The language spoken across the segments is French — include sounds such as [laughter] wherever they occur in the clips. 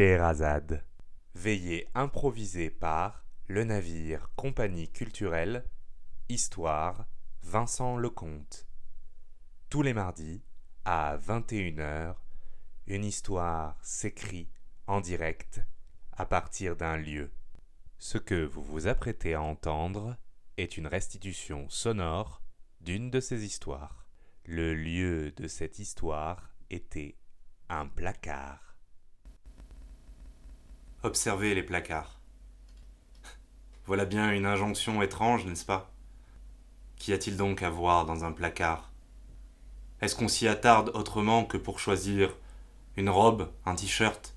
Scheherazade. Veillée par le navire Compagnie culturelle, Histoire, Vincent Lecomte. Tous les mardis, à 21h, une histoire s'écrit en direct à partir d'un lieu. Ce que vous vous apprêtez à entendre est une restitution sonore d'une de ces histoires. Le lieu de cette histoire était un placard. Observez les placards. [laughs] Voilà bien une injonction étrange, n'est-ce pas? Qu'y a-t-il donc à voir dans un placard? Est-ce qu'on s'y attarde autrement que pour choisir une robe, un t-shirt,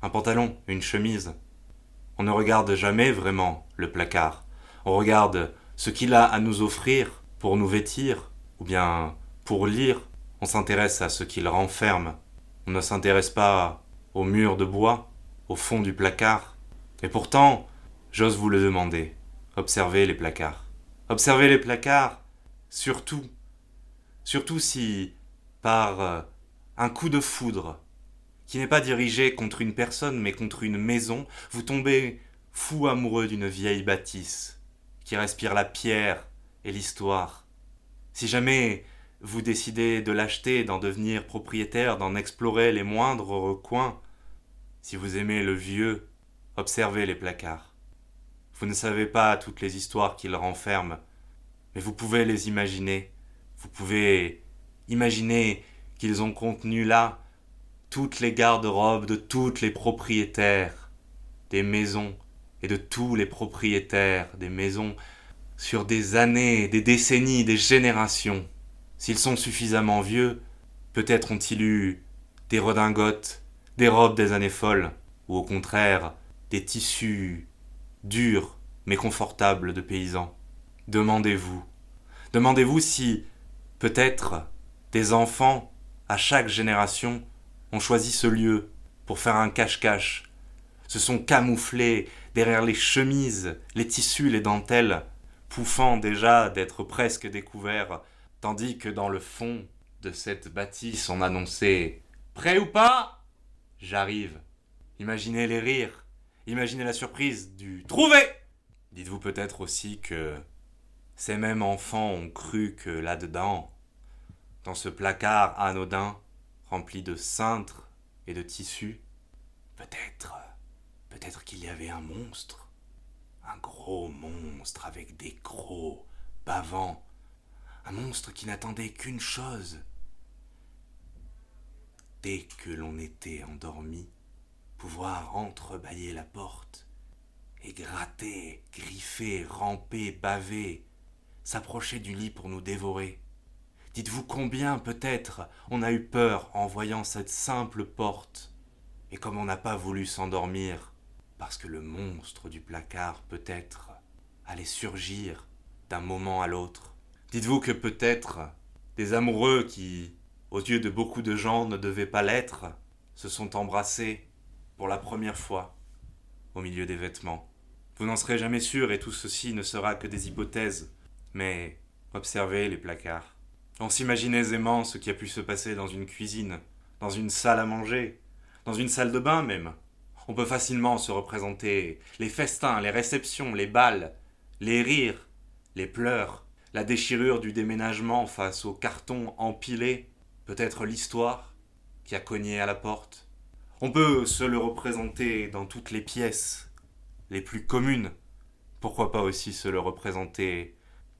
un pantalon, une chemise? On ne regarde jamais vraiment le placard. On regarde ce qu'il a à nous offrir pour nous vêtir, ou bien pour lire, on s'intéresse à ce qu'il renferme. On ne s'intéresse pas au mur de bois, au fond du placard. Et pourtant, j'ose vous le demander, observez les placards. Observez les placards, surtout, surtout si, par euh, un coup de foudre, qui n'est pas dirigé contre une personne mais contre une maison, vous tombez fou amoureux d'une vieille bâtisse qui respire la pierre et l'histoire. Si jamais vous décidez de l'acheter, d'en devenir propriétaire, d'en explorer les moindres recoins, si vous aimez le vieux, observez les placards. Vous ne savez pas toutes les histoires qu'ils renferment, mais vous pouvez les imaginer. Vous pouvez imaginer qu'ils ont contenu là toutes les garde-robes de toutes les propriétaires des maisons et de tous les propriétaires des maisons sur des années, des décennies, des générations. S'ils sont suffisamment vieux, peut-être ont-ils eu des redingotes, des robes des années folles, ou au contraire des tissus durs mais confortables de paysans. Demandez-vous. Demandez-vous si, peut-être, des enfants, à chaque génération, ont choisi ce lieu pour faire un cache-cache, se sont camouflés derrière les chemises, les tissus, les dentelles, pouffant déjà d'être presque découverts, tandis que dans le fond de cette bâtisse on annonçait Prêt ou pas? J'arrive. Imaginez les rires. Imaginez la surprise du Trouvé Dites-vous peut-être aussi que ces mêmes enfants ont cru que là-dedans, dans ce placard anodin, rempli de cintres et de tissus, peut-être, peut-être qu'il y avait un monstre. Un gros monstre avec des gros bavants. Un monstre qui n'attendait qu'une chose, dès que l'on était endormi, pouvoir entrebâiller la porte et gratter, griffer, ramper, baver, s'approcher du lit pour nous dévorer. Dites-vous combien peut-être on a eu peur en voyant cette simple porte, et comme on n'a pas voulu s'endormir, parce que le monstre du placard peut-être allait surgir d'un moment à l'autre. Dites-vous que peut-être des amoureux qui aux yeux de beaucoup de gens ne devaient pas l'être, se sont embrassés pour la première fois au milieu des vêtements. Vous n'en serez jamais sûr et tout ceci ne sera que des hypothèses, mais observez les placards. On s'imagine aisément ce qui a pu se passer dans une cuisine, dans une salle à manger, dans une salle de bain même. On peut facilement se représenter les festins, les réceptions, les balles, les rires, les pleurs, la déchirure du déménagement face aux cartons empilés, peut-être l'histoire qui a cogné à la porte. On peut se le représenter dans toutes les pièces les plus communes. Pourquoi pas aussi se le représenter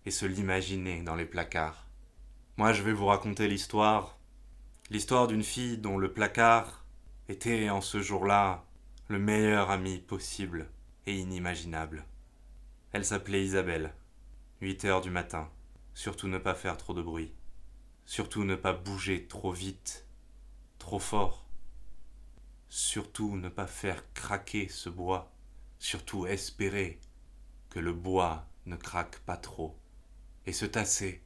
et se l'imaginer dans les placards. Moi je vais vous raconter l'histoire, l'histoire d'une fille dont le placard était en ce jour-là le meilleur ami possible et inimaginable. Elle s'appelait Isabelle. 8 heures du matin. Surtout ne pas faire trop de bruit. Surtout ne pas bouger trop vite, trop fort. Surtout ne pas faire craquer ce bois. Surtout espérer que le bois ne craque pas trop. Et se tasser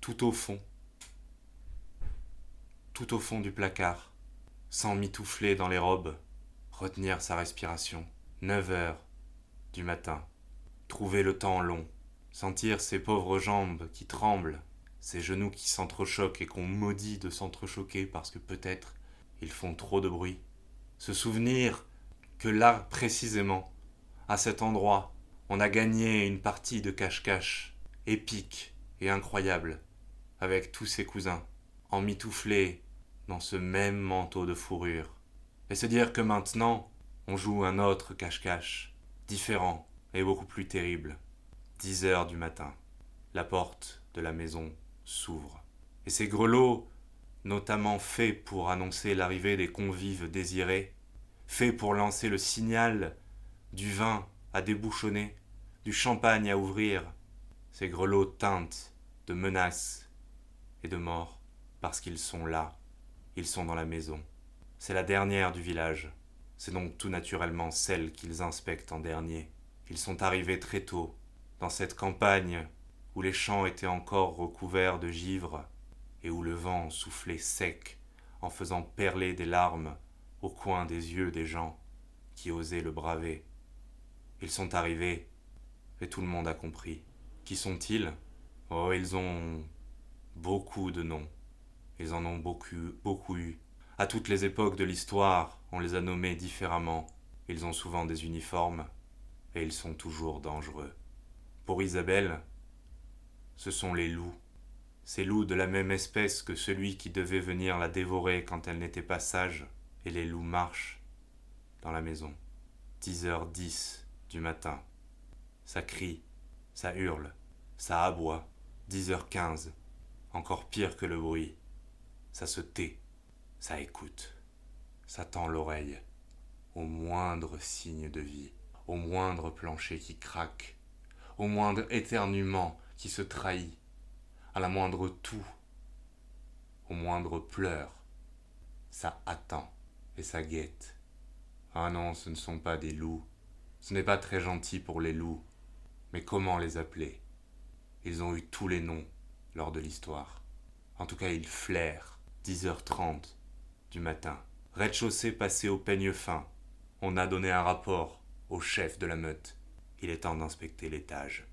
tout au fond, tout au fond du placard, sans mitoufler dans les robes, retenir sa respiration. Neuf heures du matin. Trouver le temps long. Sentir ses pauvres jambes qui tremblent ces genoux qui s'entrechoquent et qu'on maudit de s'entrechoquer parce que peut-être ils font trop de bruit. Se souvenir que là, précisément, à cet endroit, on a gagné une partie de cache-cache, épique et incroyable, avec tous ses cousins, emmitouflés dans ce même manteau de fourrure. Et se dire que maintenant, on joue un autre cache-cache, différent et beaucoup plus terrible. Dix heures du matin, la porte de la maison s'ouvre. Et ces grelots, notamment faits pour annoncer l'arrivée des convives désirés, faits pour lancer le signal du vin à débouchonner, du champagne à ouvrir, ces grelots teintent de menaces et de mort, parce qu'ils sont là, ils sont dans la maison. C'est la dernière du village, c'est donc tout naturellement celle qu'ils inspectent en dernier. Ils sont arrivés très tôt, dans cette campagne où les champs étaient encore recouverts de givre et où le vent soufflait sec en faisant perler des larmes au coin des yeux des gens qui osaient le braver. Ils sont arrivés et tout le monde a compris. Qui sont-ils? Oh, ils ont beaucoup de noms. Ils en ont beaucoup, beaucoup eu. À toutes les époques de l'histoire, on les a nommés différemment. Ils ont souvent des uniformes et ils sont toujours dangereux. Pour Isabelle, ce sont les loups. Ces loups de la même espèce que celui qui devait venir la dévorer quand elle n'était pas sage. Et les loups marchent dans la maison. 10h10 du matin. Ça crie, ça hurle, ça aboie. 10h15. Encore pire que le bruit. Ça se tait ça écoute, ça tend l'oreille au moindre signe de vie, au moindre plancher qui craque, au moindre éternuement qui se trahit, à la moindre toux, au moindre pleur. Ça attend et ça guette. Ah non, ce ne sont pas des loups. Ce n'est pas très gentil pour les loups. Mais comment les appeler? Ils ont eu tous les noms lors de l'histoire. En tout cas, ils flairent. 10h30, du matin. Rez-de-chaussée passé au peigne fin. On a donné un rapport au chef de la meute. Il est temps d'inspecter l'étage.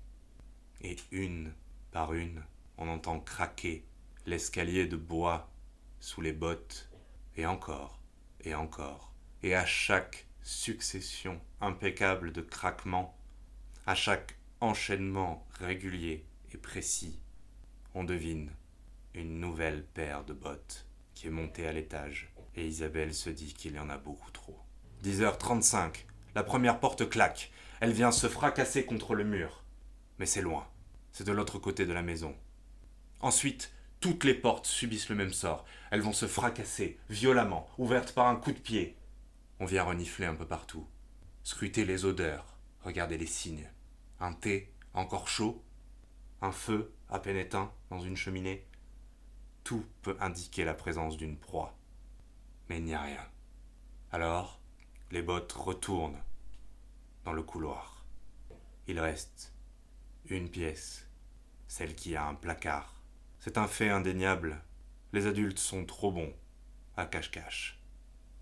Et une par une, on entend craquer l'escalier de bois sous les bottes, et encore, et encore. Et à chaque succession impeccable de craquements, à chaque enchaînement régulier et précis, on devine une nouvelle paire de bottes qui est monté à l'étage, et Isabelle se dit qu'il y en a beaucoup trop. 10h35, la première porte claque, elle vient se fracasser contre le mur. Mais c'est loin, c'est de l'autre côté de la maison. Ensuite, toutes les portes subissent le même sort, elles vont se fracasser, violemment, ouvertes par un coup de pied. On vient renifler un peu partout, scruter les odeurs, regarder les signes. Un thé encore chaud, un feu à peine éteint dans une cheminée, tout peut indiquer la présence d'une proie. Mais il n'y a rien. Alors, les bottes retournent dans le couloir. Il reste une pièce, celle qui a un placard. C'est un fait indéniable. Les adultes sont trop bons à cache-cache.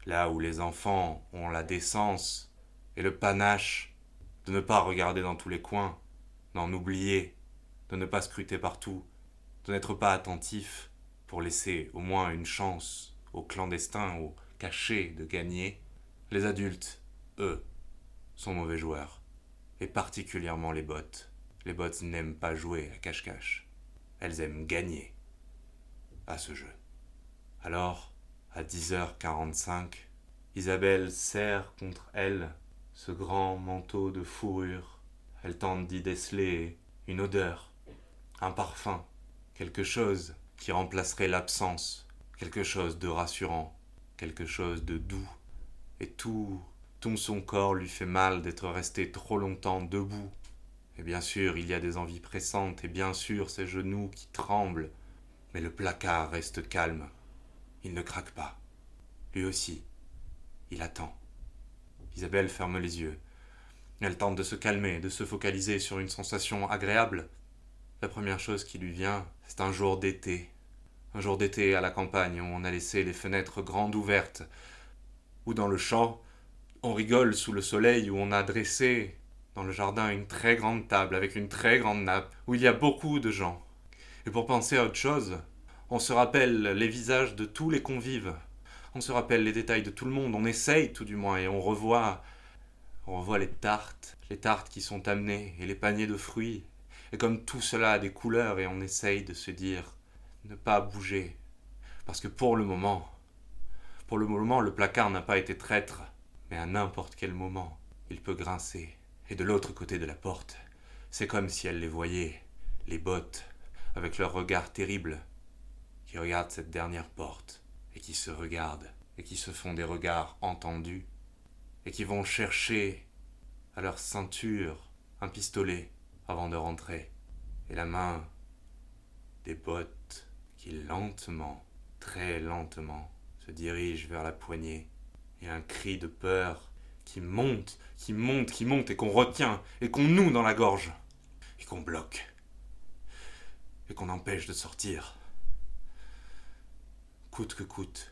Là où les enfants ont la décence et le panache de ne pas regarder dans tous les coins, d'en oublier, de ne pas scruter partout, de n'être pas attentif, pour laisser au moins une chance aux clandestins, aux cachés de gagner, les adultes, eux, sont mauvais joueurs. Et particulièrement les bottes. Les bottes n'aiment pas jouer à cache-cache. Elles aiment gagner à ce jeu. Alors, à 10h45, Isabelle serre contre elle ce grand manteau de fourrure. Elle tente d'y déceler une odeur, un parfum, quelque chose qui remplacerait l'absence, quelque chose de rassurant, quelque chose de doux, et tout, tout son corps lui fait mal d'être resté trop longtemps debout. Et bien sûr, il y a des envies pressantes, et bien sûr, ses genoux qui tremblent, mais le placard reste calme. Il ne craque pas. Lui aussi, il attend. Isabelle ferme les yeux. Elle tente de se calmer, de se focaliser sur une sensation agréable, la première chose qui lui vient, c'est un jour d'été. Un jour d'été à la campagne où on a laissé les fenêtres grandes ouvertes. Ou dans le champ, on rigole sous le soleil où on a dressé dans le jardin une très grande table avec une très grande nappe où il y a beaucoup de gens. Et pour penser à autre chose, on se rappelle les visages de tous les convives. On se rappelle les détails de tout le monde, on essaye tout du moins, et on revoit. On revoit les tartes, les tartes qui sont amenées, et les paniers de fruits. Et comme tout cela a des couleurs, et on essaye de se dire ne pas bouger. Parce que pour le moment, pour le moment, le placard n'a pas été traître, mais à n'importe quel moment, il peut grincer. Et de l'autre côté de la porte, c'est comme si elle les voyait, les bottes, avec leur regard terrible, qui regardent cette dernière porte, et qui se regardent, et qui se font des regards entendus, et qui vont chercher à leur ceinture un pistolet avant de rentrer, et la main des bottes qui lentement, très lentement, se dirige vers la poignée, et un cri de peur qui monte, qui monte, qui monte, et qu'on retient, et qu'on noue dans la gorge, et qu'on bloque, et qu'on empêche de sortir, coûte que coûte.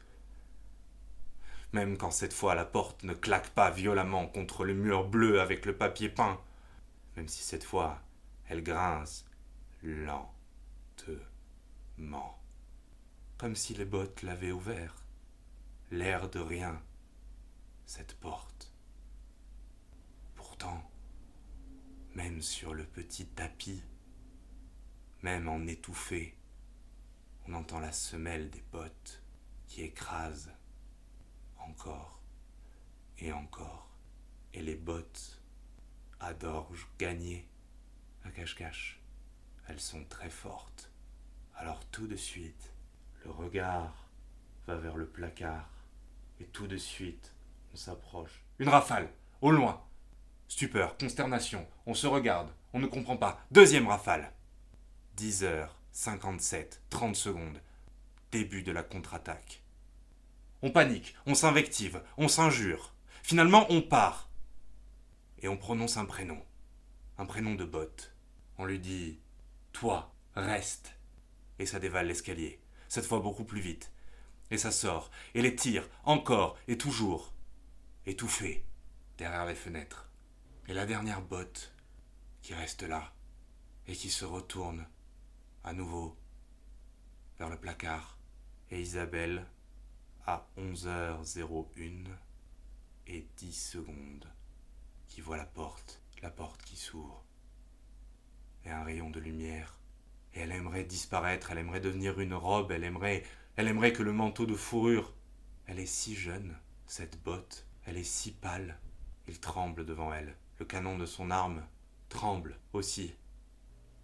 Même quand cette fois la porte ne claque pas violemment contre le mur bleu avec le papier peint, même si cette fois elle grince lentement, comme si les bottes l'avaient ouvert, l'air de rien, cette porte. Pourtant, même sur le petit tapis, même en étouffé, on entend la semelle des bottes qui écrase encore et encore, et les bottes à d'orge à cache-cache. Elles sont très fortes. Alors tout de suite, le regard va vers le placard, et tout de suite, on s'approche. Une rafale, au loin. Stupeur, consternation, on se regarde, on ne comprend pas. Deuxième rafale. 10 heures, 57, 30 secondes. Début de la contre-attaque. On panique, on s'invective, on s'injure. Finalement, on part. Et on prononce un prénom. Un prénom de botte. On lui dit Toi, reste. Et ça dévale l'escalier. Cette fois beaucoup plus vite. Et ça sort. Et les tire, encore et toujours. Étouffé, derrière les fenêtres. Et la dernière botte, qui reste là, et qui se retourne, à nouveau, vers le placard. Et Isabelle, à 11h01 et 10 secondes, qui voit la porte, la porte qui s'ouvre, et un rayon de lumière. Et elle aimerait disparaître, elle aimerait devenir une robe, elle aimerait, elle aimerait que le manteau de fourrure. Elle est si jeune, cette botte, elle est si pâle. Il tremble devant elle. Le canon de son arme tremble aussi.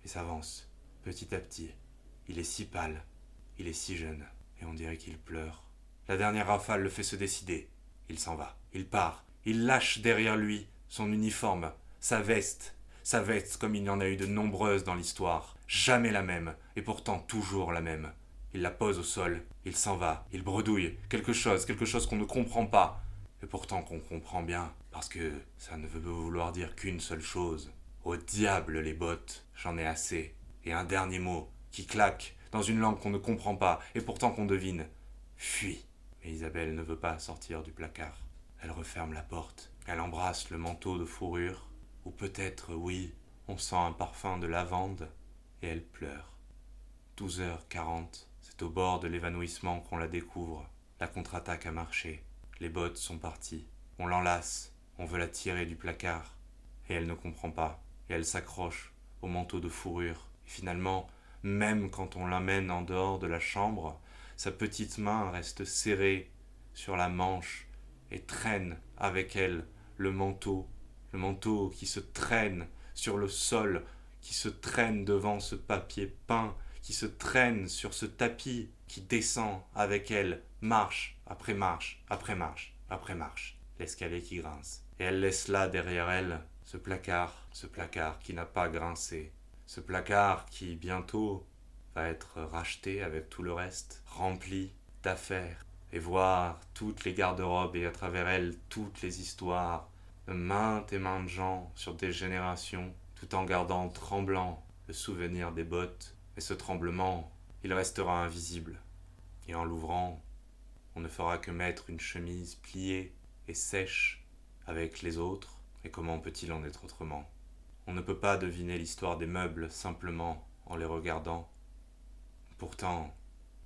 Et s'avance petit à petit. Il est si pâle, il est si jeune, et on dirait qu'il pleure. La dernière rafale le fait se décider. Il s'en va, il part, il lâche derrière lui son uniforme, sa veste, sa veste comme il y en a eu de nombreuses dans l'histoire, jamais la même, et pourtant toujours la même. Il la pose au sol, il s'en va, il bredouille, quelque chose, quelque chose qu'on ne comprend pas, et pourtant qu'on comprend bien, parce que ça ne veut vouloir dire qu'une seule chose. Au diable les bottes, j'en ai assez. Et un dernier mot, qui claque, dans une langue qu'on ne comprend pas, et pourtant qu'on devine. Fuis. Mais Isabelle ne veut pas sortir du placard. Elle referme la porte. Elle embrasse le manteau de fourrure. Ou peut-être, oui, on sent un parfum de lavande. Et elle pleure. 12h40, c'est au bord de l'évanouissement qu'on la découvre. La contre-attaque a marché. Les bottes sont parties. On l'enlace. On veut la tirer du placard. Et elle ne comprend pas. Et elle s'accroche au manteau de fourrure. Et finalement, même quand on l'amène en dehors de la chambre, sa petite main reste serrée sur la manche et traîne avec elle le manteau, le manteau qui se traîne sur le sol, qui se traîne devant ce papier peint, qui se traîne sur ce tapis, qui descend avec elle, marche après marche, après marche, après marche, l'escalier qui grince. Et elle laisse là derrière elle ce placard, ce placard qui n'a pas grincé, ce placard qui bientôt va être racheté avec tout le reste, rempli d'affaires, et voir toutes les garde-robes et à travers elles toutes les histoires de maintes et maintes gens sur des générations, tout en gardant tremblant le souvenir des bottes. Et ce tremblement, il restera invisible. Et en l'ouvrant, on ne fera que mettre une chemise pliée et sèche avec les autres. Et comment peut-il en être autrement? On ne peut pas deviner l'histoire des meubles simplement en les regardant. Pourtant,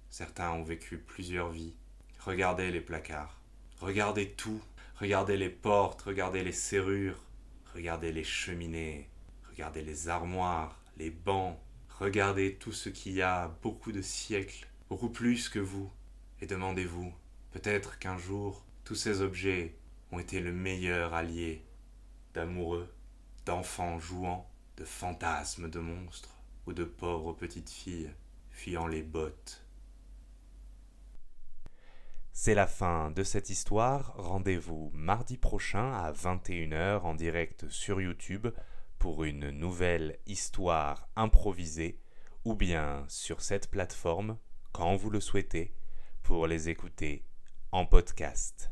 certains ont vécu plusieurs vies, Regardez les placards. Regardez tout. Regardez les portes, regardez les serrures, regardez les cheminées, regardez les armoires, les bancs, regardez tout ce qui y a beaucoup de siècles, beaucoup plus que vous, et demandez-vous, peut-être qu'un jour, tous ces objets ont été le meilleur allié d'amoureux, d'enfants jouant, de fantasmes de monstres ou de pauvres petites filles fuyant les bottes. C'est la fin de cette histoire. Rendez-vous mardi prochain à 21h en direct sur YouTube pour une nouvelle histoire improvisée ou bien sur cette plateforme quand vous le souhaitez pour les écouter en podcast.